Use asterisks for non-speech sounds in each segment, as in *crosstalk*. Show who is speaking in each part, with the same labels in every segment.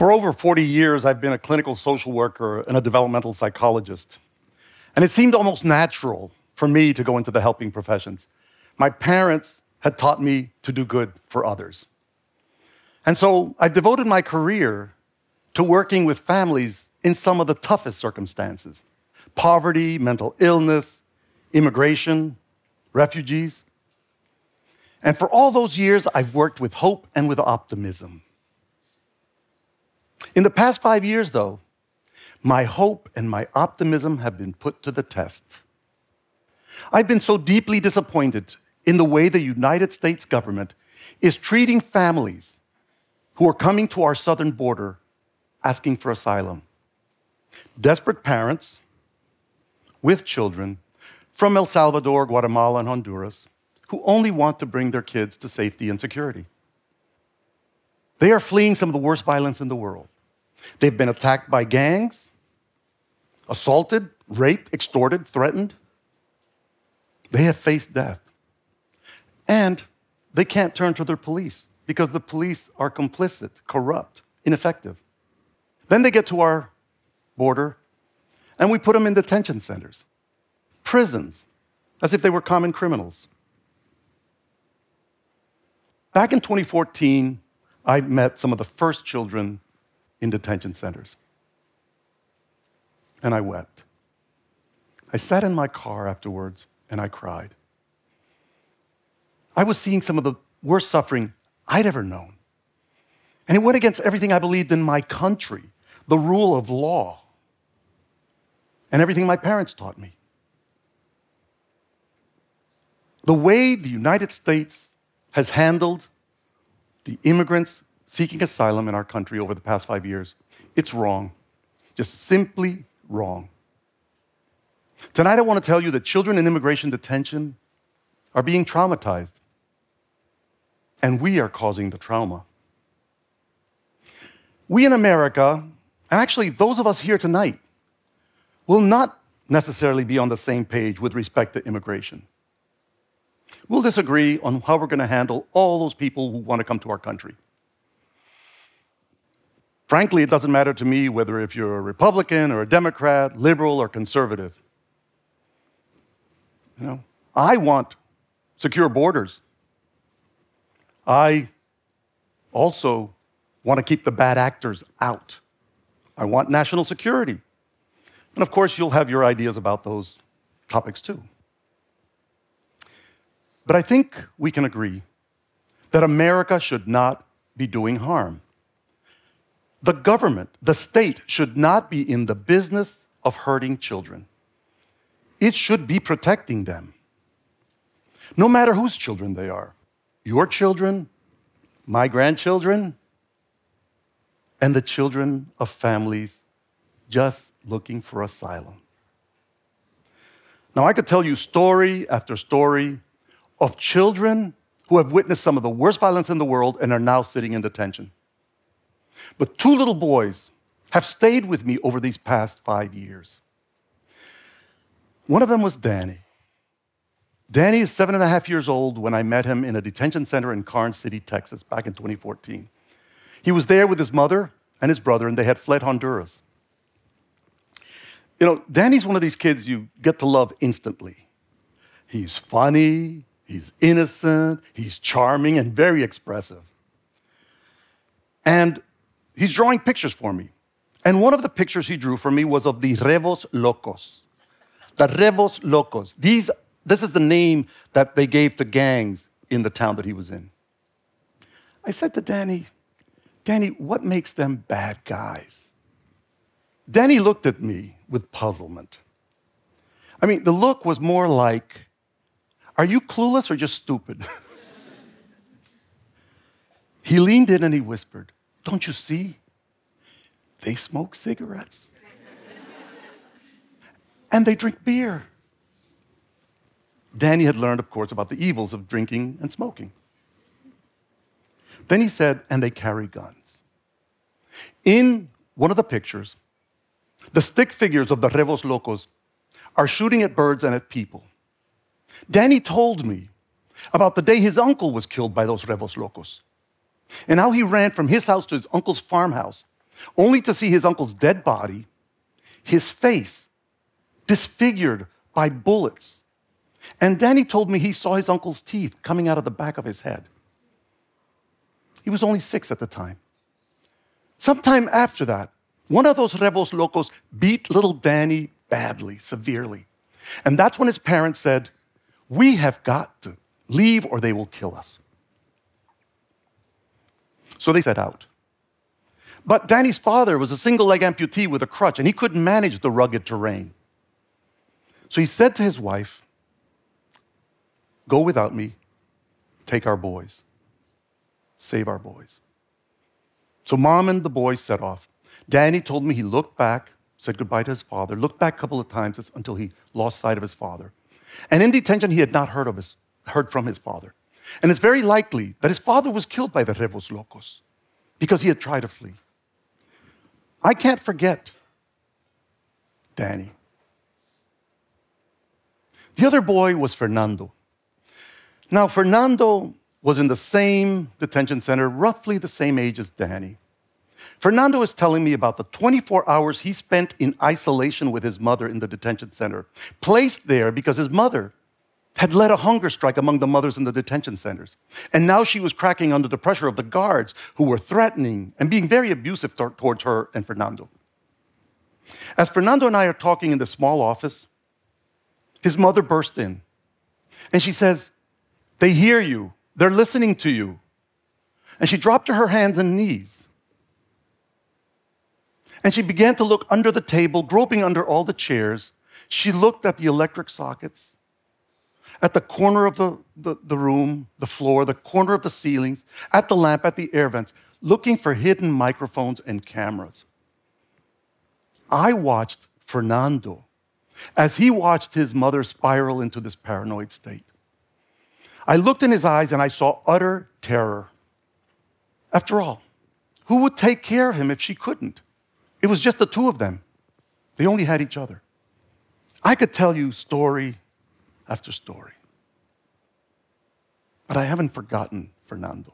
Speaker 1: For over 40 years, I've been a clinical social worker and a developmental psychologist. And it seemed almost natural for me to go into the helping professions. My parents had taught me to do good for others. And so I devoted my career to working with families in some of the toughest circumstances poverty, mental illness, immigration, refugees. And for all those years, I've worked with hope and with optimism. In the past five years, though, my hope and my optimism have been put to the test. I've been so deeply disappointed in the way the United States government is treating families who are coming to our southern border asking for asylum. Desperate parents with children from El Salvador, Guatemala, and Honduras who only want to bring their kids to safety and security. They are fleeing some of the worst violence in the world. They've been attacked by gangs, assaulted, raped, extorted, threatened. They have faced death. And they can't turn to their police because the police are complicit, corrupt, ineffective. Then they get to our border and we put them in detention centers, prisons, as if they were common criminals. Back in 2014, I met some of the first children in detention centers. And I wept. I sat in my car afterwards and I cried. I was seeing some of the worst suffering I'd ever known. And it went against everything I believed in my country, the rule of law, and everything my parents taught me. The way the United States has handled the immigrants seeking asylum in our country over the past five years, it's wrong. Just simply wrong. Tonight, I want to tell you that children in immigration detention are being traumatized, and we are causing the trauma. We in America, and actually those of us here tonight, will not necessarily be on the same page with respect to immigration. We'll disagree on how we're going to handle all those people who want to come to our country. Frankly, it doesn't matter to me whether if you're a Republican or a Democrat, liberal or conservative. You know, I want secure borders. I also want to keep the bad actors out. I want national security. And of course, you'll have your ideas about those topics too. But I think we can agree that America should not be doing harm. The government, the state, should not be in the business of hurting children. It should be protecting them, no matter whose children they are your children, my grandchildren, and the children of families just looking for asylum. Now, I could tell you story after story of children who have witnessed some of the worst violence in the world and are now sitting in detention. But two little boys have stayed with me over these past five years. One of them was Danny. Danny is seven and a half years old when I met him in a detention center in Karnes City, Texas, back in 2014. He was there with his mother and his brother, and they had fled Honduras. You know, Danny's one of these kids you get to love instantly. He's funny, He's innocent, he's charming, and very expressive. And he's drawing pictures for me. And one of the pictures he drew for me was of the Revos Locos. The Revos Locos. These, this is the name that they gave to gangs in the town that he was in. I said to Danny, Danny, what makes them bad guys? Danny looked at me with puzzlement. I mean, the look was more like, are you clueless or just stupid? *laughs* he leaned in and he whispered, Don't you see? They smoke cigarettes. and they drink beer. Danny had learned, of course, about the evils of drinking and smoking. Then he said, and they carry guns. In one of the pictures, the stick figures of the Revos Locos are shooting at birds and at people. Danny told me about the day his uncle was killed by those Revos Locos and how he ran from his house to his uncle's farmhouse only to see his uncle's dead body, his face disfigured by bullets. And Danny told me he saw his uncle's teeth coming out of the back of his head. He was only six at the time. Sometime after that, one of those rebels locos beat little Danny badly, severely. And that's when his parents said, We have got to leave or they will kill us. So they set out. But Danny's father was a single leg amputee with a crutch, and he couldn't manage the rugged terrain. So he said to his wife, Go without me, take our boys, save our boys. So mom and the boys set off. Danny told me he looked back, said goodbye to his father, looked back a couple of times until he lost sight of his father. And in detention, he had not heard, of his, heard from his father. And it's very likely that his father was killed by the Rebos Locos because he had tried to flee. I can't forget Danny. The other boy was Fernando. Now, Fernando was in the same detention center, roughly the same age as Danny. Fernando is telling me about the 24 hours he spent in isolation with his mother in the detention center, placed there because his mother had led a hunger strike among the mothers in the detention centers. And now she was cracking under the pressure of the guards who were threatening and being very abusive th- towards her and Fernando. As Fernando and I are talking in the small office, his mother burst in and she says, They hear you, they're listening to you. And she dropped to her hands and knees. And she began to look under the table, groping under all the chairs. She looked at the electric sockets at the corner of the, the, the, room, the floor, the corner of the ceilings, at the lamp, at the air vents, looking for hidden microphones and cameras. I watched Fernando as he watched his mother spiral into this paranoid state. I looked in his eyes and I saw utter terror. After all, who would take care of him if she couldn't? It was just the two of them. They only had each other. I could tell you story after story. But I haven't forgotten Fernando.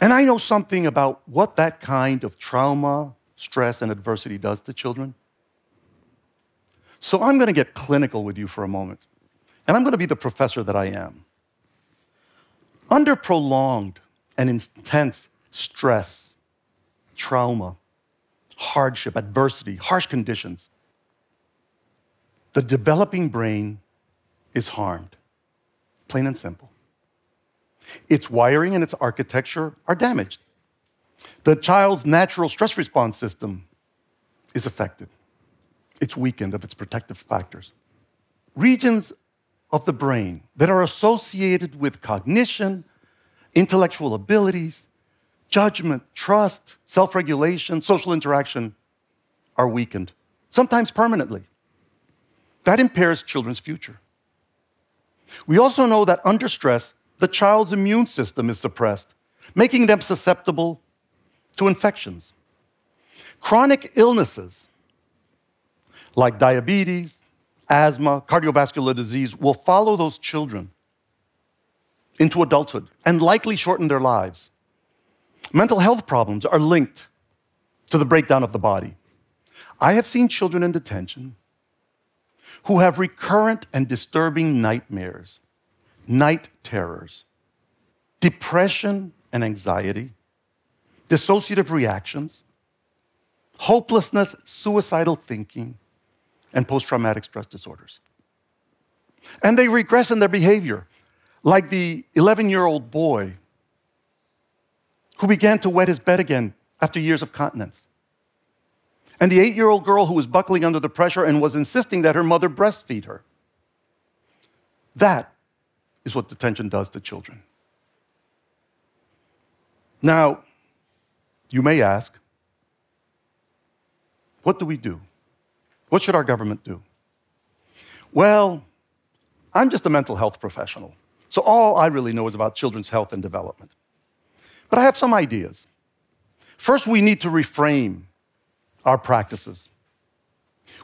Speaker 1: And I know something about what that kind of trauma, stress, and adversity does to children. So I'm going to get clinical with you for a moment. And I'm going to be the professor that I am. Under prolonged and intense stress, trauma, hardship, adversity, harsh conditions, the developing brain is harmed, plain and simple. Its wiring and its architecture are damaged. The child's natural stress response system is affected. It's weakened of its protective factors. Regions of the brain that are associated with cognition, intellectual abilities, judgment, trust, self regulation, social interaction are weakened, sometimes permanently. That impairs children's future. We also know that under stress, the child's immune system is suppressed, making them susceptible to infections. Chronic illnesses like diabetes, asthma, cardiovascular disease will follow those children into adulthood and likely shorten their lives. Mental health problems are linked to the breakdown of the body. I have seen children in detention who have recurrent and disturbing nightmares, night terrors, depression and anxiety, dissociative reactions, hopelessness, suicidal thinking, and post traumatic stress disorders. And they regress in their behavior, like the 11 year old boy who began to wet his bed again after years of continence and the eight year old girl who was buckling under the pressure and was insisting that her mother breastfeed her. That is what detention does to children. Now, you may ask, what do we do? What should our government do? Well, I'm just a mental health professional, so all I really know is about children's health and development. But I have some ideas. First, we need to reframe our practices.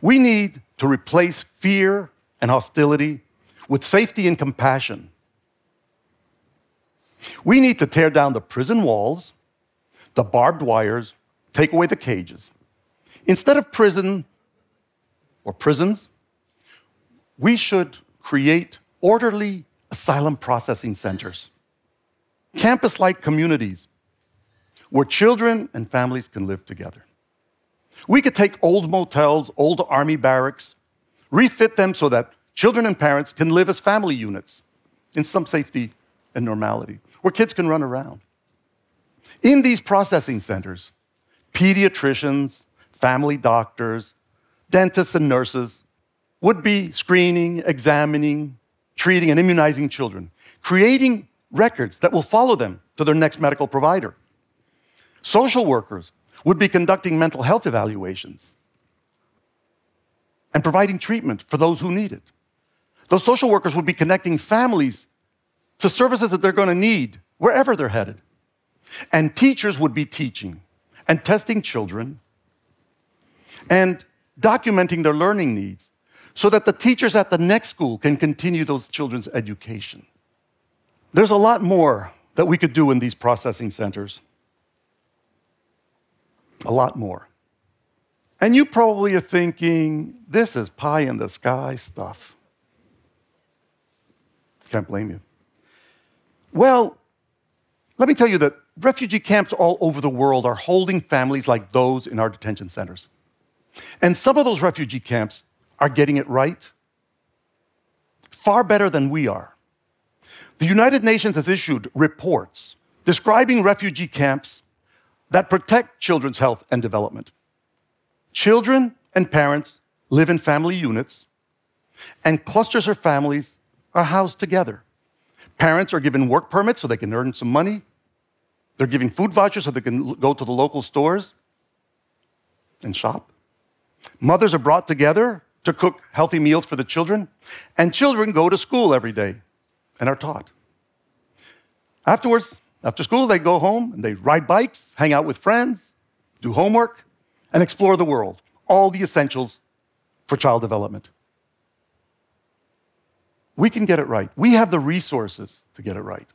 Speaker 1: We need to replace fear and hostility with safety and compassion. We need to tear down the prison walls, the barbed wires, take away the cages. Instead of prison or prisons, we should create orderly asylum processing centers, campus like communities where children and families can live together. We could take old motels, old army barracks, refit them so that children and parents can live as family units in some safety and normality, where kids can run around. In these processing centers, pediatricians, family doctors, dentists, and nurses would be screening, examining, treating, and immunizing children, creating records that will follow them to their next medical provider. Social workers would be conducting mental health evaluations and providing treatment for those who need it. Those social workers would be connecting families to services that they're going to need wherever they're headed. And teachers would be teaching and testing children and documenting their learning needs so that the teachers at the next school can continue those children's education. There's a lot more that we could do in these processing centers. A lot more. And you probably are thinking, this is pie in the sky stuff. Can't blame you. Well, let me tell you that refugee camps all over the world are holding families like those in our detention centers. And some of those refugee camps are getting it right far better than we are. The United Nations has issued reports describing refugee camps that protect children's health and development. Children and parents live in family units, and clusters of families are housed together. Parents are given work permits so they can earn some money. They're giving food vouchers so they can go to the local stores and shop. Mothers are brought together to cook healthy meals for the children, and children go to school every day and are taught. Afterwards, after school, they go home and they ride bikes, hang out with friends, do homework, and explore the world. All the essentials for child development. We can get it right. We have the resources to get it right.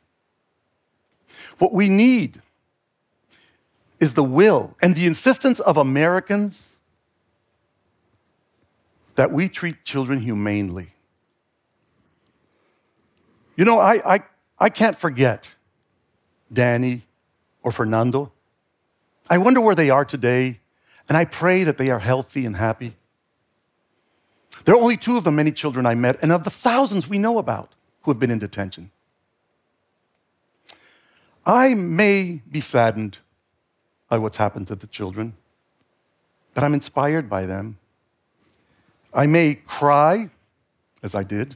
Speaker 1: What we need is the will and the insistence of Americans that we treat children humanely. You know, I, I, I can't forget Danny or Fernando. I wonder where they are today, and I pray that they are healthy and happy. There are only two of the many children I met, and of the thousands we know about who have been in detention. I may be saddened by what's happened to the children, but I'm inspired by them. I may cry, as I did,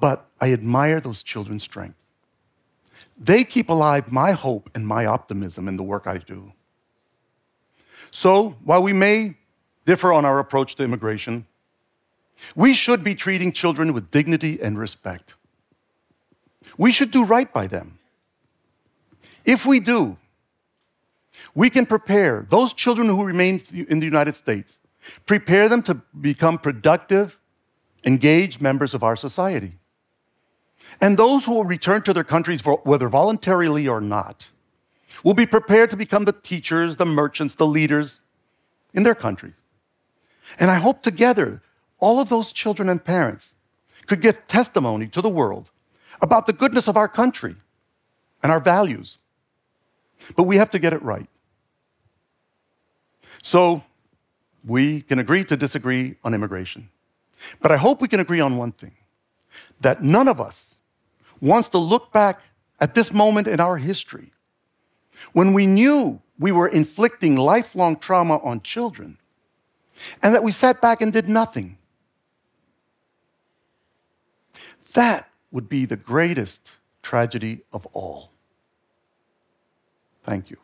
Speaker 1: but I admire those children's strength. They keep alive my hope and my optimism in the work I do. So, while we may differ on our approach to immigration, we should be treating children with dignity and respect. We should do right by them. If we do, we can prepare those children who remain in the United States Prepare them to become productive, engaged members of our society. And those who will return to their countries, whether voluntarily or not, will be prepared to become the teachers, the merchants, the leaders in their countries. And I hope together, all of those children and parents could give testimony to the world about the goodness of our country and our values. But we have to get it right. So, we can agree to disagree on immigration. But I hope we can agree on one thing that none of us wants to look back at this moment in our history when we knew we were inflicting lifelong trauma on children and that we sat back and did nothing. That would be the greatest tragedy of all. Thank you.